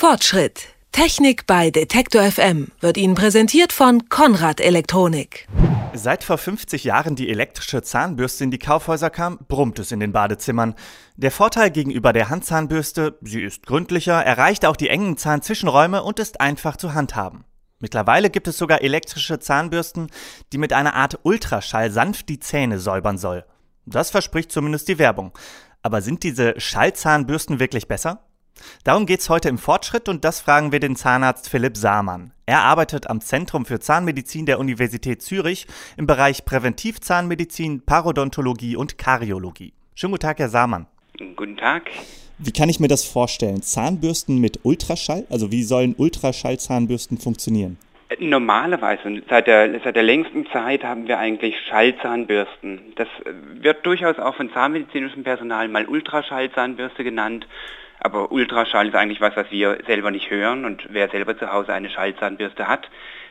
Fortschritt. Technik bei Detektor FM wird Ihnen präsentiert von Konrad Elektronik. Seit vor 50 Jahren die elektrische Zahnbürste in die Kaufhäuser kam, brummt es in den Badezimmern. Der Vorteil gegenüber der Handzahnbürste, sie ist gründlicher, erreicht auch die engen Zahnzwischenräume und ist einfach zu handhaben. Mittlerweile gibt es sogar elektrische Zahnbürsten, die mit einer Art Ultraschall sanft die Zähne säubern soll. Das verspricht zumindest die Werbung. Aber sind diese Schallzahnbürsten wirklich besser? Darum geht's heute im Fortschritt und das fragen wir den Zahnarzt Philipp Saamann. Er arbeitet am Zentrum für Zahnmedizin der Universität Zürich im Bereich Präventivzahnmedizin, Parodontologie und Kariologie. Schönen guten Tag, Herr Saamann. Guten Tag. Wie kann ich mir das vorstellen? Zahnbürsten mit Ultraschall? Also wie sollen Ultraschallzahnbürsten funktionieren? Normalerweise, seit der, seit der längsten Zeit haben wir eigentlich Schallzahnbürsten. Das wird durchaus auch von zahnmedizinischem Personal mal Ultraschallzahnbürste genannt. Aber Ultraschall ist eigentlich was, was wir selber nicht hören. Und wer selber zu Hause eine Schallzahnbürste hat,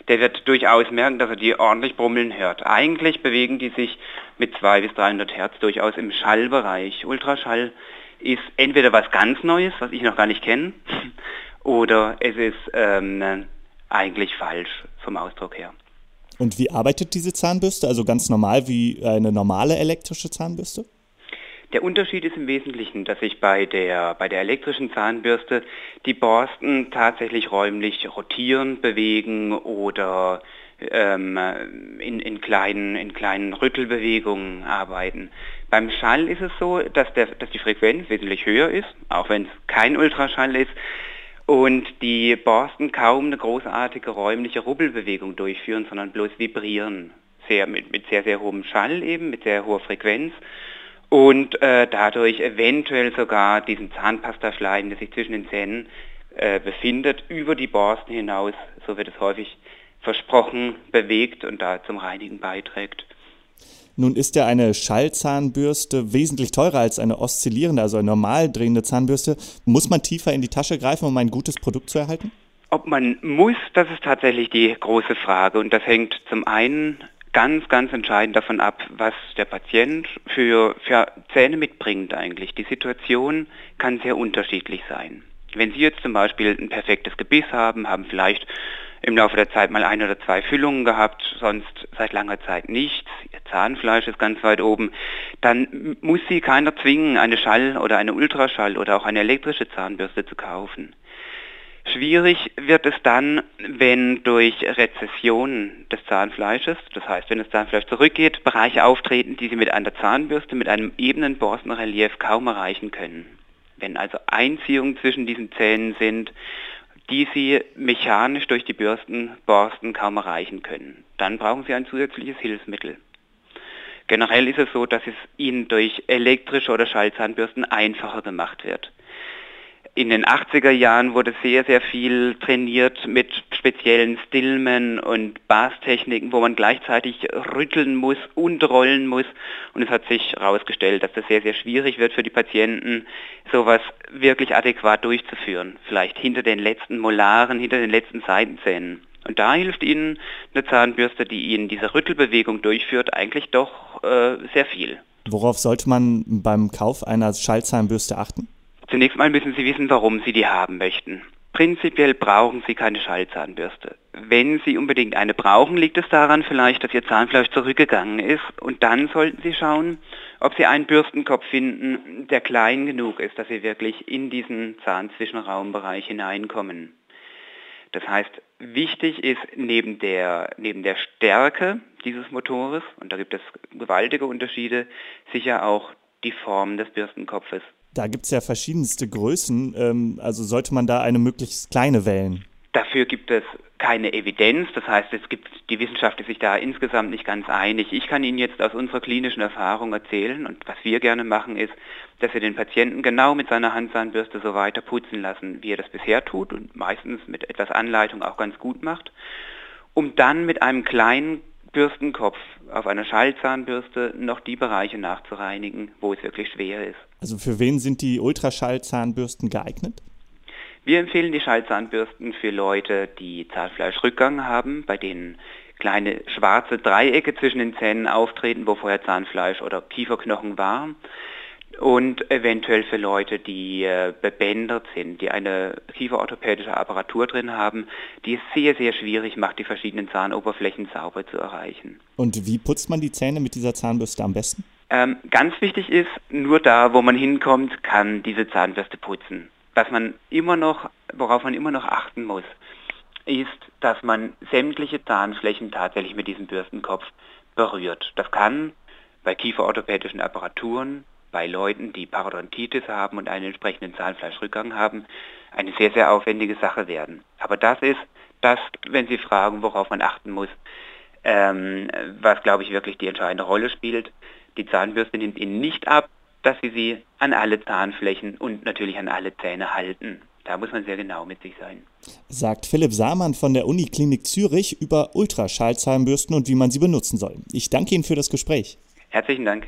der wird durchaus merken, dass er die ordentlich brummeln hört. Eigentlich bewegen die sich mit 200 bis 300 Hertz durchaus im Schallbereich. Ultraschall ist entweder was ganz Neues, was ich noch gar nicht kenne, oder es ist ähm, eigentlich falsch vom Ausdruck her. Und wie arbeitet diese Zahnbürste? Also ganz normal wie eine normale elektrische Zahnbürste? Der Unterschied ist im Wesentlichen, dass sich bei der, bei der elektrischen Zahnbürste die Borsten tatsächlich räumlich rotieren, bewegen oder ähm, in, in, kleinen, in kleinen Rüttelbewegungen arbeiten. Beim Schall ist es so, dass, der, dass die Frequenz wesentlich höher ist, auch wenn es kein Ultraschall ist, und die Borsten kaum eine großartige räumliche Rubbelbewegung durchführen, sondern bloß vibrieren. Sehr, mit, mit sehr, sehr hohem Schall eben, mit sehr hoher Frequenz und äh, dadurch eventuell sogar diesen Zahnpastaschleim, der sich zwischen den Zähnen äh, befindet, über die Borsten hinaus, so wird es häufig versprochen, bewegt und da zum Reinigen beiträgt. Nun ist ja eine Schallzahnbürste wesentlich teurer als eine oszillierende, also eine normal drehende Zahnbürste. Muss man tiefer in die Tasche greifen, um ein gutes Produkt zu erhalten? Ob man muss, das ist tatsächlich die große Frage. Und das hängt zum einen ganz, ganz entscheidend davon ab, was der Patient für, für Zähne mitbringt eigentlich. Die Situation kann sehr unterschiedlich sein. Wenn Sie jetzt zum Beispiel ein perfektes Gebiss haben, haben vielleicht im Laufe der Zeit mal ein oder zwei Füllungen gehabt, sonst seit langer Zeit nichts, Ihr Zahnfleisch ist ganz weit oben, dann muss Sie keiner zwingen, eine Schall- oder eine Ultraschall- oder auch eine elektrische Zahnbürste zu kaufen. Schwierig wird es dann, wenn durch Rezession des Zahnfleisches, das heißt, wenn das Zahnfleisch zurückgeht, Bereiche auftreten, die Sie mit einer Zahnbürste mit einem ebenen Borstenrelief kaum erreichen können. Wenn also Einziehungen zwischen diesen Zähnen sind, die Sie mechanisch durch die Bürsten, Borsten kaum erreichen können, dann brauchen Sie ein zusätzliches Hilfsmittel. Generell ist es so, dass es Ihnen durch elektrische oder Schallzahnbürsten einfacher gemacht wird. In den 80er Jahren wurde sehr, sehr viel trainiert mit speziellen Stillman und Bastechniken, wo man gleichzeitig rütteln muss und rollen muss. Und es hat sich herausgestellt, dass das sehr, sehr schwierig wird für die Patienten, sowas wirklich adäquat durchzuführen. Vielleicht hinter den letzten Molaren, hinter den letzten Seitenzähnen. Und da hilft Ihnen eine Zahnbürste, die Ihnen diese Rüttelbewegung durchführt, eigentlich doch äh, sehr viel. Worauf sollte man beim Kauf einer Schallzahnbürste achten? Zunächst mal müssen Sie wissen, warum Sie die haben möchten. Prinzipiell brauchen Sie keine Schallzahnbürste. Wenn Sie unbedingt eine brauchen, liegt es daran vielleicht, dass Ihr Zahnfleisch zurückgegangen ist und dann sollten Sie schauen, ob Sie einen Bürstenkopf finden, der klein genug ist, dass Sie wirklich in diesen Zahnzwischenraumbereich hineinkommen. Das heißt, wichtig ist neben der, neben der Stärke dieses Motores, und da gibt es gewaltige Unterschiede, sicher auch die Form des Bürstenkopfes. Da gibt es ja verschiedenste Größen, ähm, also sollte man da eine möglichst kleine wählen. Dafür gibt es keine Evidenz, das heißt, es gibt, die Wissenschaft ist sich da insgesamt nicht ganz einig. Ich kann Ihnen jetzt aus unserer klinischen Erfahrung erzählen und was wir gerne machen ist, dass wir den Patienten genau mit seiner Handzahnbürste so weiter putzen lassen, wie er das bisher tut und meistens mit etwas Anleitung auch ganz gut macht, um dann mit einem kleinen Bürstenkopf auf einer Schallzahnbürste noch die Bereiche nachzureinigen, wo es wirklich schwer ist. Also für wen sind die Ultraschallzahnbürsten geeignet? Wir empfehlen die Schallzahnbürsten für Leute, die Zahnfleischrückgang haben, bei denen kleine schwarze Dreiecke zwischen den Zähnen auftreten, wo vorher Zahnfleisch oder Kieferknochen war. Und eventuell für Leute, die äh, bebändert sind, die eine kieferorthopädische Apparatur drin haben, die es sehr, sehr schwierig macht, die verschiedenen Zahnoberflächen sauber zu erreichen. Und wie putzt man die Zähne mit dieser Zahnbürste am besten? Ähm, ganz wichtig ist, nur da, wo man hinkommt, kann diese Zahnbürste putzen. Was man immer noch, worauf man immer noch achten muss, ist, dass man sämtliche Zahnflächen tatsächlich mit diesem Bürstenkopf berührt. Das kann bei kieferorthopädischen Apparaturen bei Leuten, die Parodontitis haben und einen entsprechenden Zahnfleischrückgang haben, eine sehr, sehr aufwendige Sache werden. Aber das ist das, wenn Sie fragen, worauf man achten muss, ähm, was, glaube ich, wirklich die entscheidende Rolle spielt. Die Zahnbürste nimmt Ihnen nicht ab, dass Sie sie an alle Zahnflächen und natürlich an alle Zähne halten. Da muss man sehr genau mit sich sein. Sagt Philipp Samann von der Uniklinik Zürich über Ultraschallzahnbürsten und wie man sie benutzen soll. Ich danke Ihnen für das Gespräch. Herzlichen Dank.